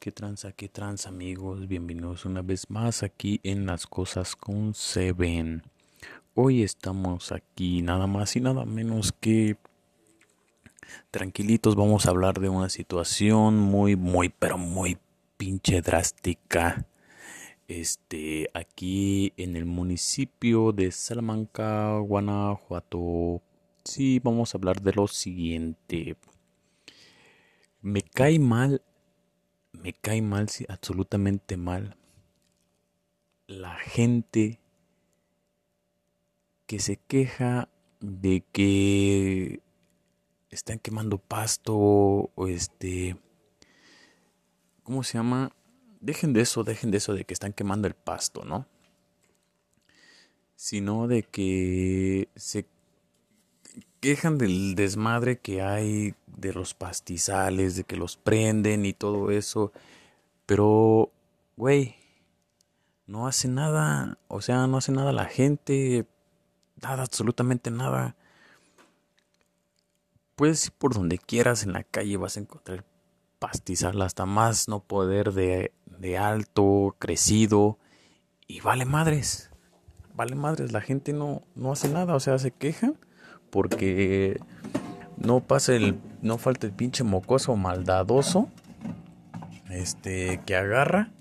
¿Qué tranza, qué tranza amigos? Bienvenidos una vez más aquí en Las Cosas con Seven. Hoy estamos aquí nada más y nada menos que tranquilitos. Vamos a hablar de una situación muy, muy, pero muy pinche drástica. Este, aquí en el municipio de Salamanca, Guanajuato. Sí, vamos a hablar de lo siguiente. Me cae mal me cae mal, absolutamente mal, la gente que se queja de que están quemando pasto o este ¿cómo se llama? Dejen de eso, dejen de eso de que están quemando el pasto, ¿no? Sino de que se quejan del desmadre que hay de los pastizales, de que los prenden y todo eso. Pero, güey, no hace nada. O sea, no hace nada la gente. Nada, absolutamente nada. Puedes ir por donde quieras en la calle, vas a encontrar pastizal hasta más no poder de, de alto, crecido. Y vale madres. Vale madres, la gente no, no hace nada, o sea, se quejan porque no pasa el no falta el pinche mocoso maldadoso este que agarra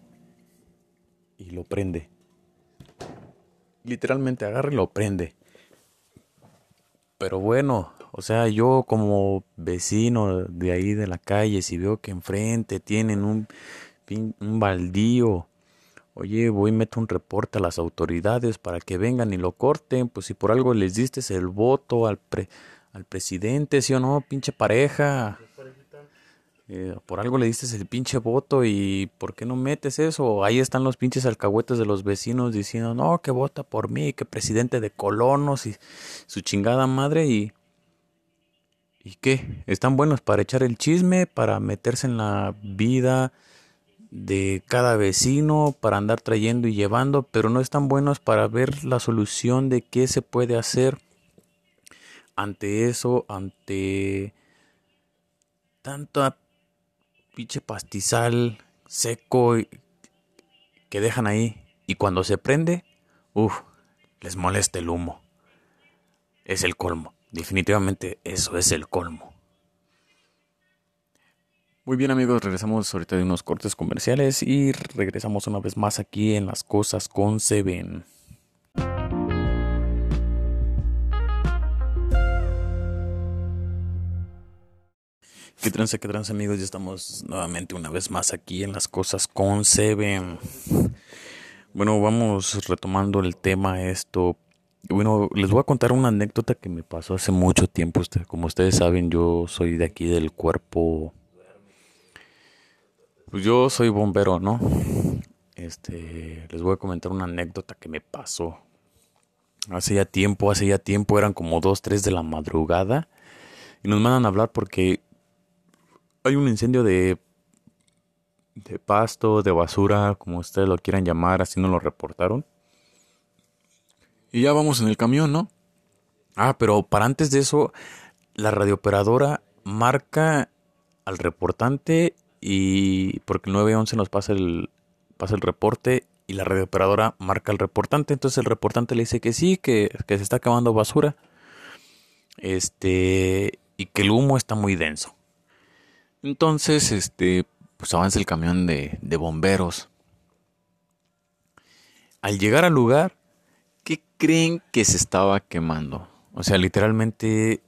y lo prende. Literalmente agarra y lo prende. Pero bueno o sea yo como vecino de ahí de la calle si veo que enfrente tienen un un baldío Oye, voy y meto un reporte a las autoridades para que vengan y lo corten. Pues si por algo les diste el voto al, al presidente, sí o no, pinche pareja. Eh, por algo le diste el pinche voto y ¿por qué no metes eso? Ahí están los pinches alcahuetes de los vecinos diciendo, no, que vota por mí, que presidente de colonos y su chingada madre y... ¿Y qué? ¿Están buenos para echar el chisme, para meterse en la vida de cada vecino para andar trayendo y llevando, pero no están buenos para ver la solución de qué se puede hacer ante eso, ante tanta pinche pastizal seco que dejan ahí y cuando se prende, uff, les molesta el humo. Es el colmo. Definitivamente eso es el colmo. Muy bien amigos, regresamos ahorita de unos cortes comerciales y regresamos una vez más aquí en las cosas con Seven. Qué tranza, qué tranza amigos, ya estamos nuevamente una vez más aquí en las cosas con Seven. Bueno, vamos retomando el tema esto. Bueno, les voy a contar una anécdota que me pasó hace mucho tiempo. Como ustedes saben, yo soy de aquí del cuerpo pues yo soy bombero, ¿no? Este, les voy a comentar una anécdota que me pasó. Hace ya tiempo, hace ya tiempo, eran como 2, 3 de la madrugada. Y nos mandan a hablar porque hay un incendio de, de pasto, de basura, como ustedes lo quieran llamar, así nos lo reportaron. Y ya vamos en el camión, ¿no? Ah, pero para antes de eso, la radiooperadora marca al reportante y porque el 911 nos pasa el, pasa el reporte y la operadora marca al reportante, entonces el reportante le dice que sí, que, se está acabando basura, este, y que el humo está muy denso. Entonces, este, pues avanza el camión de, de bomberos. Al llegar al lugar, ¿qué creen que se estaba quemando? O sea, literalmente,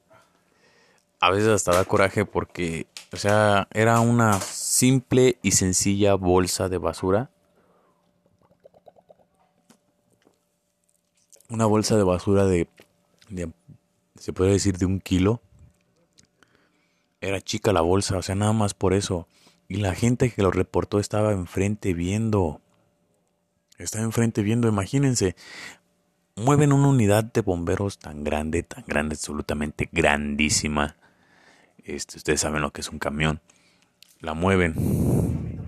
a veces hasta da coraje porque, o sea, era una simple y sencilla bolsa de basura. Una bolsa de basura de, se puede decir, de un kilo. Era chica la bolsa, o sea, nada más por eso. Y la gente que lo reportó estaba enfrente viendo. Estaba enfrente viendo, imagínense. Mueven una unidad de bomberos tan grande, tan grande, absolutamente grandísima. Este, ustedes saben lo que es un camión la mueven.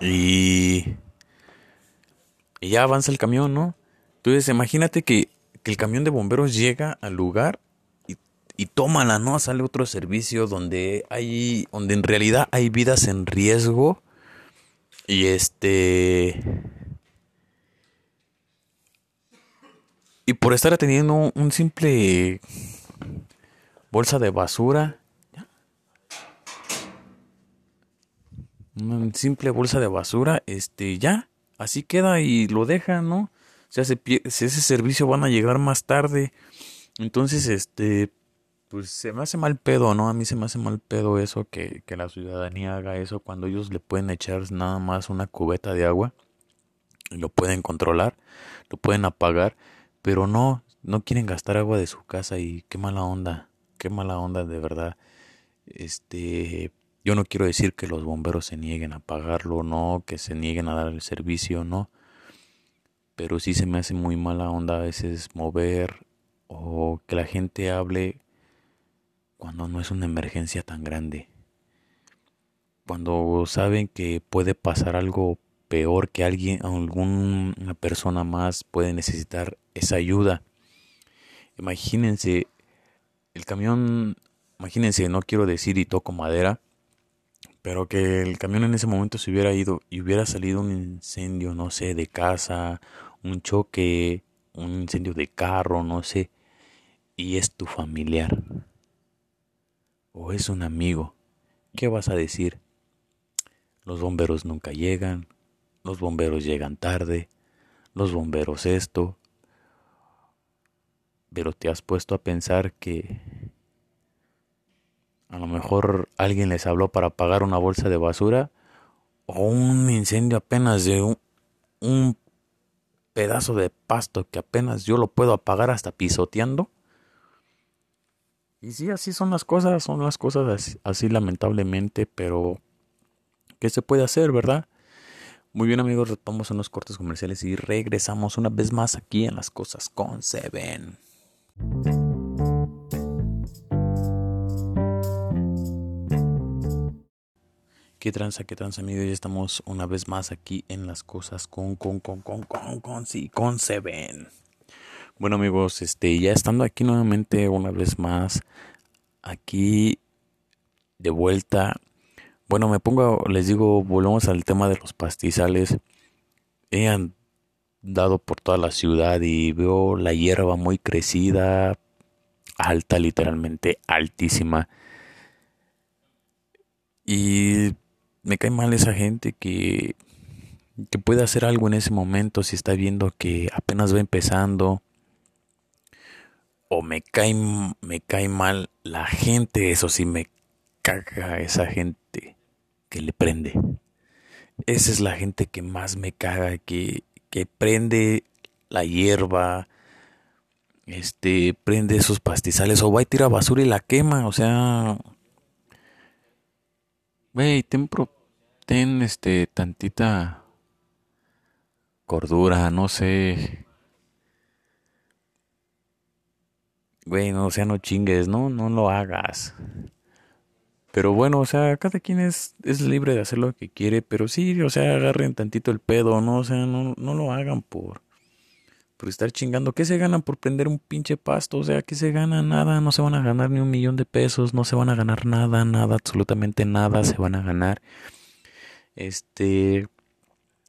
Y, y ya avanza el camión, ¿no? Entonces imagínate que, que, el camión de bomberos llega al lugar y y tómala, ¿no? Sale otro servicio donde hay, donde en realidad hay vidas en riesgo y este... Y por estar atendiendo un simple bolsa de basura, una simple bolsa de basura, este, ya, así queda y lo deja, ¿no? O sea, ese servicio van a llegar más tarde, entonces, este, pues se me hace mal pedo, ¿no? A mí se me hace mal pedo eso, que, que la ciudadanía haga eso cuando ellos le pueden echar nada más una cubeta de agua y lo pueden controlar, lo pueden apagar, pero no, no quieren gastar agua de su casa y qué mala onda, qué mala onda de verdad. Este, yo no quiero decir que los bomberos se nieguen a pagarlo, no, que se nieguen a dar el servicio, no. Pero sí se me hace muy mala onda a veces mover o que la gente hable cuando no es una emergencia tan grande. Cuando saben que puede pasar algo peor, que alguien, alguna persona más puede necesitar esa ayuda. Imagínense, el camión, imagínense, no quiero decir y toco madera, pero que el camión en ese momento se hubiera ido y hubiera salido un incendio, no sé, de casa, un choque, un incendio de carro, no sé, y es tu familiar o es un amigo, ¿qué vas a decir? Los bomberos nunca llegan, los bomberos llegan tarde, los bomberos esto, pero te has puesto a pensar que a lo mejor alguien les habló para pagar una bolsa de basura o un incendio apenas de un, pedazo de pasto que apenas yo lo puedo apagar hasta pisoteando. Y sí, así son las cosas, son las cosas así, lamentablemente, pero ¿qué se puede hacer, verdad? Muy bien amigos, retomamos unos cortes comerciales y regresamos una vez más aquí en las cosas con Seven. ¿Qué tranza, qué tranza, amigos? Ya estamos una vez más aquí en las cosas con, con, con, con, con, con, sí, con Seven. Bueno, amigos, este, ya estando aquí nuevamente una vez más, aquí de vuelta. Bueno, me pongo, les digo, volvemos al tema de los pastizales. He andado por toda la ciudad y veo la hierba muy crecida, alta, literalmente altísima. Y me cae mal esa gente que, que puede hacer algo en ese momento si está viendo que apenas va empezando. O me cae, me cae mal la gente, eso sí me caga esa gente que le prende. Esa es la gente que más me caga, que, que prende la hierba, este, prende esos pastizales o va y tira basura y la quema, o sea, güey, ten, ten este tantita cordura, no sé. Güey, no, o sea, no chingues, no, no lo hagas. Pero bueno, o sea, cada quien es, es libre de hacer lo que quiere, pero sí, o sea, agarren tantito el pedo, ¿no? O sea, no, no lo hagan por, por estar chingando. ¿Qué se ganan por prender un pinche pasto? O sea, ¿qué se gana? Nada, no se van a ganar ni un millón de pesos, no se van a ganar nada, nada, absolutamente nada se van a ganar. Este,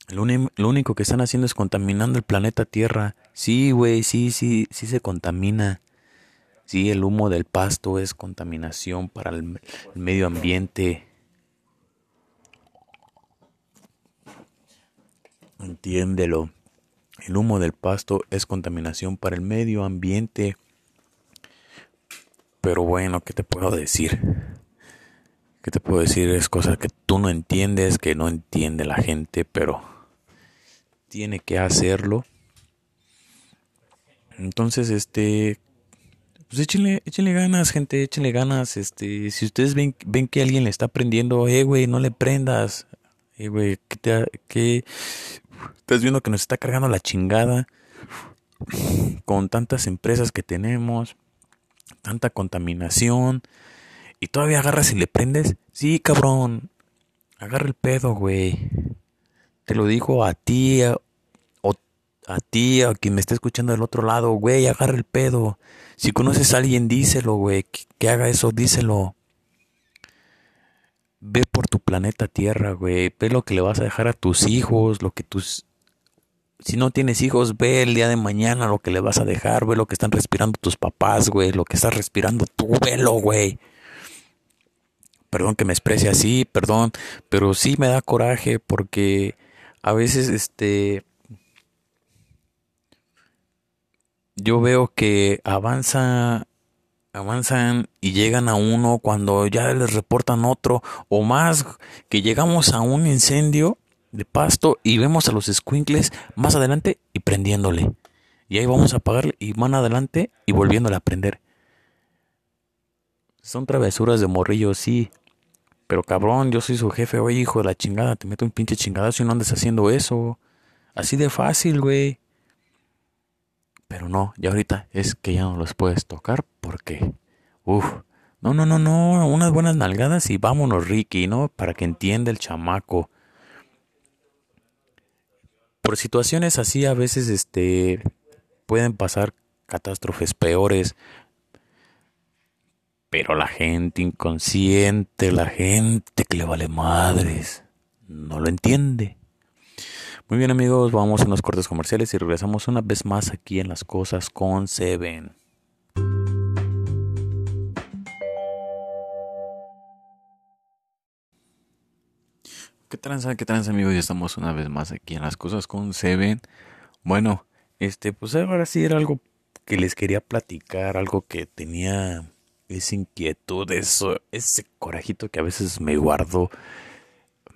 lo, único que están haciendo es contaminando el planeta Tierra. Sí, güey, sí, sí, sí se contamina. Sí, el humo del pasto es contaminación para el, el medio ambiente. Entiéndelo. El humo del pasto es contaminación para el medio ambiente. Pero bueno, ¿qué te puedo decir? ¿Qué te puedo decir? Es cosas que tú no entiendes, que no entiende la gente, pero tiene que hacerlo. Entonces, este, pues échenle, échenle ganas, gente, échenle ganas. Este, si ustedes ven, ven que alguien le está prendiendo, eh, güey, no le prendas. Eh, güey, que te, que estás viendo que nos está cargando la chingada con tantas empresas que tenemos, tanta contaminación. Y todavía agarras y le prendes. Sí, cabrón. Agarra el pedo, güey. Te lo digo a ti, o a ti, a quien me esté escuchando del otro lado, güey, agarra el pedo. Si conoces a alguien, díselo, güey, que, haga eso, díselo. Ve por tu planeta Tierra, güey. Ve lo que le vas a dejar a tus hijos, lo que tus... Si no tienes hijos, ve el día de mañana lo que le vas a dejar, ve lo que están respirando tus papás, güey, lo que estás respirando tú, velo, güey. Perdón que me exprese así, perdón, pero sí me da coraje porque a veces, este, yo veo que avanza, avanzan y llegan a uno cuando ya les reportan otro o más, que llegamos a un incendio de pasto y vemos a los squinkles más adelante y prendiéndole. Y ahí vamos a apagarle y van adelante y volviéndole a prender. Son travesuras de morrillo, sí. Pero cabrón, yo soy su jefe, oye, hijo de la chingada, te meto un pinche chingadazo y no andes haciendo eso. Así de fácil, güey. Pero no, ya ahorita es que ya no los puedes tocar porque, uff, no, no, no, no, unas buenas nalgadas y vámonos, Ricky, ¿no? Para que entienda el chamaco. Por situaciones así a veces, este, pueden pasar catástrofes peores. Pero la gente inconsciente, la gente que le vale madres, no lo entiende. Muy bien amigos, vamos a unos cortes comerciales y regresamos una vez más aquí en las cosas con Seven. ¿Qué tranza, qué tranza amigos? Ya estamos una vez más aquí en las cosas con Seven. Bueno, este, pues ahora sí era algo que les quería platicar, algo que tenía esa inquietud, eso, ese corajito que a veces me guardo,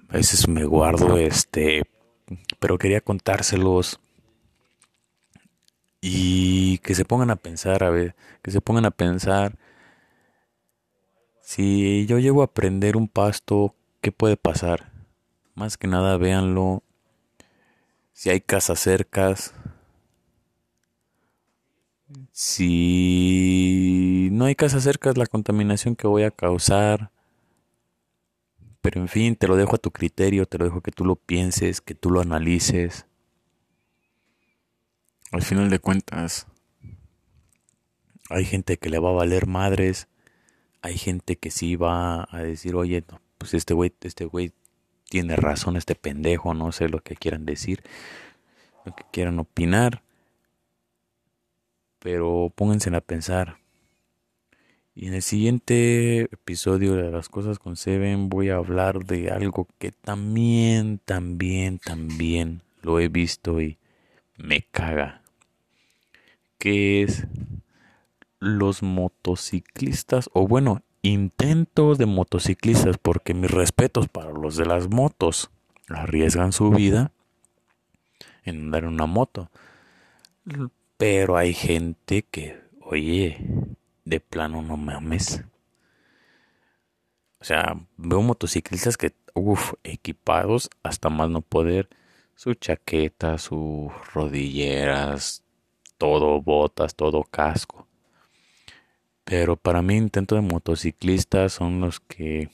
a veces me guardo, este, pero quería contárselos y que se pongan a pensar, a ver, que se pongan a pensar si yo llego a prender un pasto, ¿qué puede pasar? Más que nada véanlo si hay casas cercas, si no hay casas cercas, la contaminación que voy a causar, pero en fin, te lo dejo a tu criterio, te lo dejo que tú lo pienses, que tú lo analices. Al final de cuentas, hay gente que le va a valer madres, hay gente que sí va a decir, oye, pues este güey, este güey tiene razón, este pendejo, no sé lo que quieran decir, lo que quieran opinar, pero pónganse a pensar, y en el siguiente episodio de las cosas con Seven voy a hablar de algo que también, también, también lo he visto y me caga. Que es los motociclistas, o bueno, intento de motociclistas, porque mis respetos para los de las motos arriesgan su vida en andar en una moto. Pero hay gente que, oye, de plano no mames. O sea, veo motociclistas que, uff, equipados hasta más no poder. Su chaqueta, sus rodilleras, todo botas, todo casco. Pero para mí intento de motociclistas son los que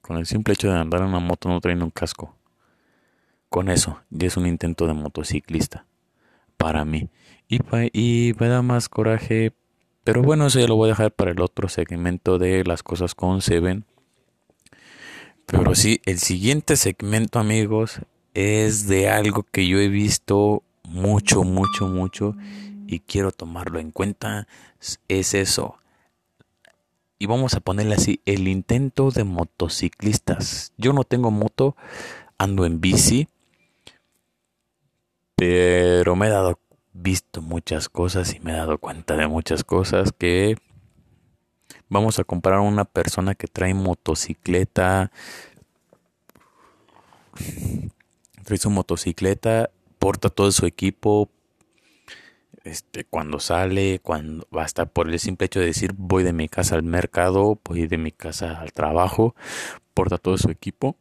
con el simple hecho de andar en una moto no traen un casco. Con eso, ya es un intento de motociclista. Para mí. Y, me da más coraje pero bueno, eso ya lo voy a dejar para el otro segmento de las cosas con Seven. Pero sí, el siguiente segmento, amigos, es de algo que yo he visto mucho, mucho, mucho y quiero tomarlo en cuenta. Es eso. Y vamos a ponerle así, el intento de motociclistas. Yo no tengo moto, ando en bici, pero me he dado visto muchas cosas y me he dado cuenta de muchas cosas que vamos a comprar a una persona que trae motocicleta, trae su motocicleta, porta todo su equipo, este, cuando sale, cuando basta por el simple hecho de decir voy de mi casa al mercado, voy de mi casa al trabajo, porta todo su equipo.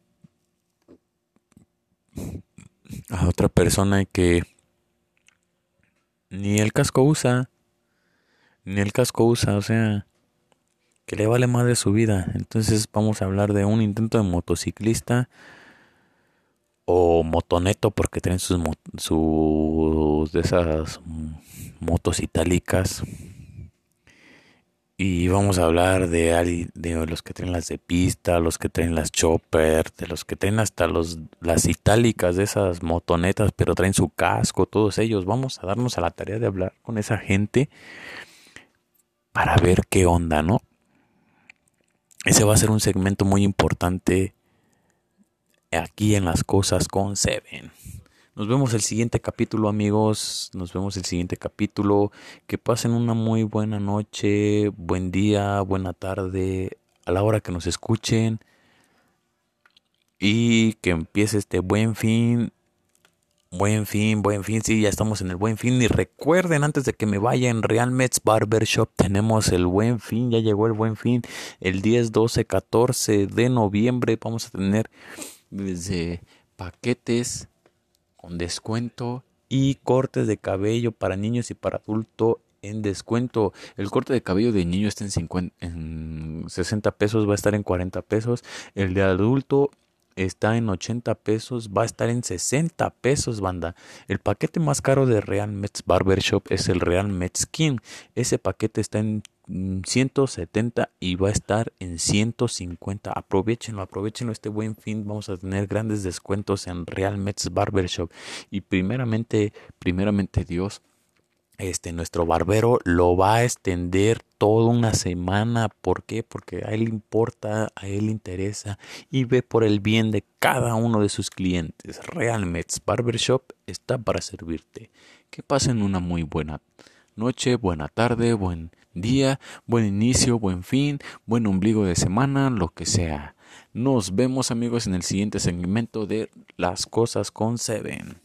A otra persona que ni el casco usa. Ni el casco usa, o sea, que le vale más de su vida. Entonces vamos a hablar de un intento de motociclista o motoneto porque tienen sus, sus de esas motos itálicas y vamos a hablar de, de los que traen las de pista, los que traen las chopper, de los que traen hasta los, las itálicas de esas motonetas, pero traen su casco, todos ellos. Vamos a darnos a la tarea de hablar con esa gente para ver qué onda, ¿no? Ese va a ser un segmento muy importante aquí en las cosas con Seven. Nos vemos el siguiente capítulo, amigos. Nos vemos el siguiente capítulo. Que pasen una muy buena noche, buen día, buena tarde, a la hora que nos escuchen. Y que empiece este buen fin. Buen fin, buen fin. Sí, ya estamos en el buen fin. Y recuerden, antes de que me vaya en Real Mets Barbershop, tenemos el buen fin. Ya llegó el buen fin. El 10, 12, 14 de noviembre vamos a tener paquetes descuento y cortes de cabello para niños y para adulto en descuento. El corte de cabello de niño está en, 50, en 60 pesos, va a estar en 40 pesos. El de adulto está en 80 pesos, va a estar en 60 pesos, banda. El paquete más caro de Real Mets Barbershop es el Real Mets Skin. Ese paquete está en 170 y va a estar en 150. Aprovechenlo, aprovechenlo este buen fin. Vamos a tener grandes descuentos en Real Mets Barbershop. Y primeramente, primeramente Dios, este nuestro barbero lo va a extender toda una semana. ¿Por qué? Porque a él importa, a él interesa y ve por el bien de cada uno de sus clientes. Real Mets Barbershop está para servirte. Que pasen una muy buena noche, buena tarde, buen día, buen inicio, buen fin, buen ombligo de semana, lo que sea. Nos vemos amigos en el siguiente segmento de Las cosas con Seven.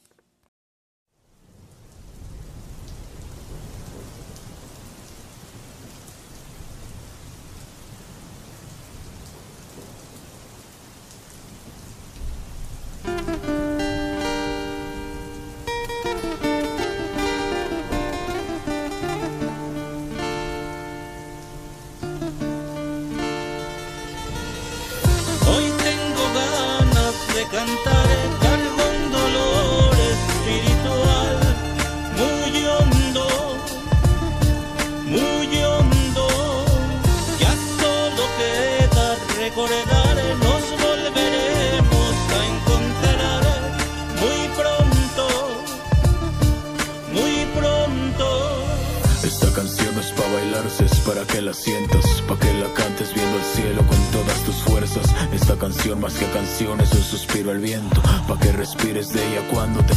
Más que canción es un suspiro al viento, para que respires de ella cuando te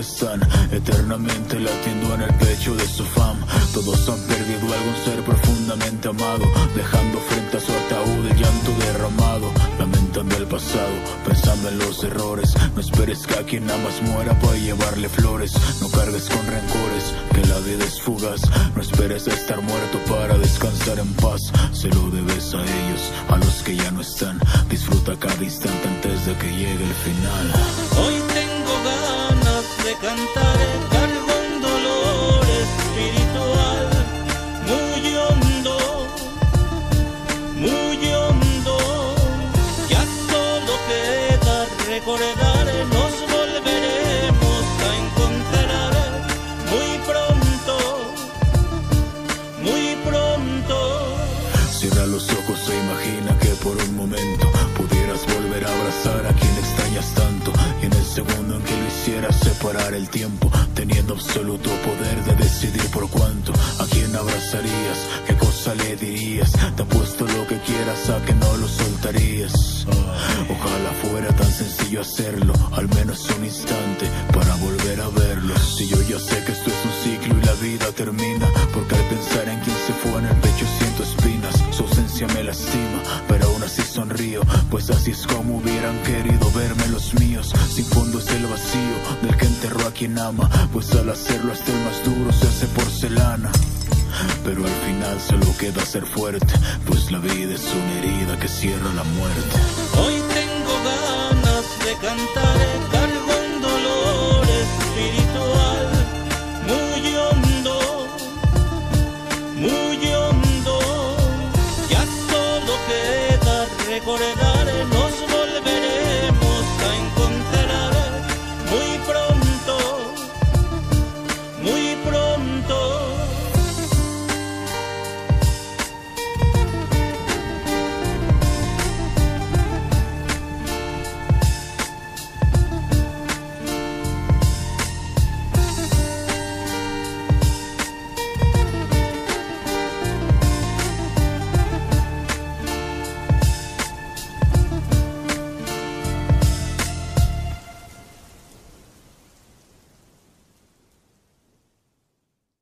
están eternamente latiendo en el pecho de su fama. Todos han perdido algún ser profundamente amado, dejando frente a su ataúd el llanto derramado, lamentando el pasado, pensando en los errores. No esperes que a quien amas muera para llevarle flores. No cargues con rencores, que la vida es fugaz. No esperes a estar muerto para descansar en paz. Se lo debes a ellos, a los que ya no están. Disfruta cada instante antes de que llegue el final. De cantar el dolor espiritual, muy hondo, muy hondo. Ya solo queda recordar, el tiempo, teniendo absoluto poder de decidir por cuánto. A quién abrazarías, qué cosa le dirías. Te apuesto lo que quieras a que no lo soltarías. Ojalá fuera tan sencillo hacerlo, al menos un instante para volver a verlo. Si yo ya sé que esto es un ciclo y la vida termina, quien ama, pues al hacerlo hasta el más duro se hace porcelana. Pero al final solo queda ser fuerte, pues la vida es una herida que cierra la muerte. Hoy tengo ganas de cantar